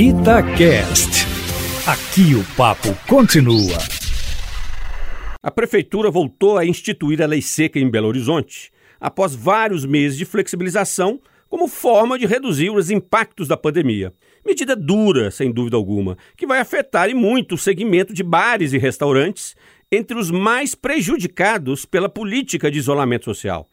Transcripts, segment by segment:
Itacast. Aqui o papo continua. A prefeitura voltou a instituir a lei seca em Belo Horizonte após vários meses de flexibilização como forma de reduzir os impactos da pandemia. Medida dura, sem dúvida alguma, que vai afetar e muito o segmento de bares e restaurantes, entre os mais prejudicados pela política de isolamento social.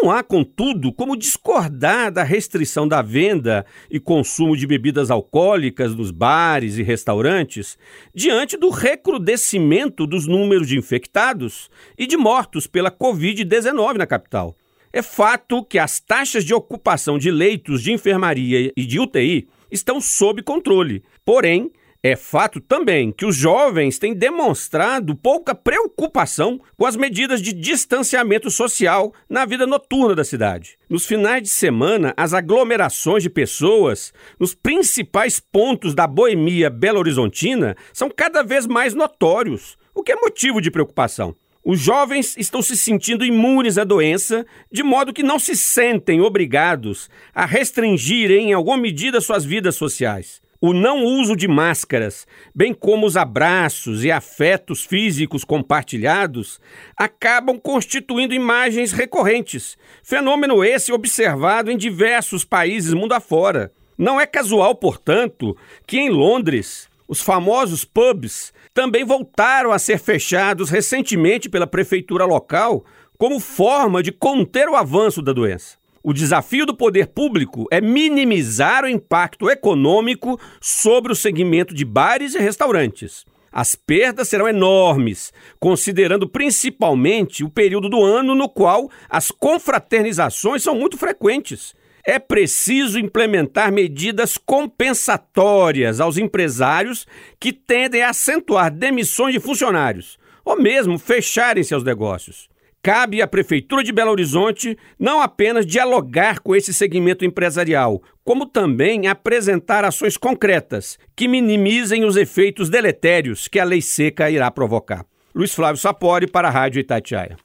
Não há, contudo, como discordar da restrição da venda e consumo de bebidas alcoólicas nos bares e restaurantes diante do recrudescimento dos números de infectados e de mortos pela Covid-19 na capital. É fato que as taxas de ocupação de leitos de enfermaria e de UTI estão sob controle, porém, é fato também que os jovens têm demonstrado pouca preocupação com as medidas de distanciamento social na vida noturna da cidade. Nos finais de semana, as aglomerações de pessoas nos principais pontos da boemia belo-horizontina são cada vez mais notórios, o que é motivo de preocupação. Os jovens estão se sentindo imunes à doença, de modo que não se sentem obrigados a restringir em alguma medida suas vidas sociais. O não uso de máscaras, bem como os abraços e afetos físicos compartilhados, acabam constituindo imagens recorrentes, fenômeno esse observado em diversos países mundo afora. Não é casual, portanto, que em Londres os famosos pubs também voltaram a ser fechados recentemente pela prefeitura local como forma de conter o avanço da doença. O desafio do poder público é minimizar o impacto econômico sobre o segmento de bares e restaurantes. As perdas serão enormes, considerando principalmente o período do ano no qual as confraternizações são muito frequentes. É preciso implementar medidas compensatórias aos empresários que tendem a acentuar demissões de funcionários ou mesmo fecharem seus negócios. Cabe à Prefeitura de Belo Horizonte não apenas dialogar com esse segmento empresarial, como também apresentar ações concretas que minimizem os efeitos deletérios que a lei seca irá provocar. Luiz Flávio Sapori para a Rádio Itatiaia.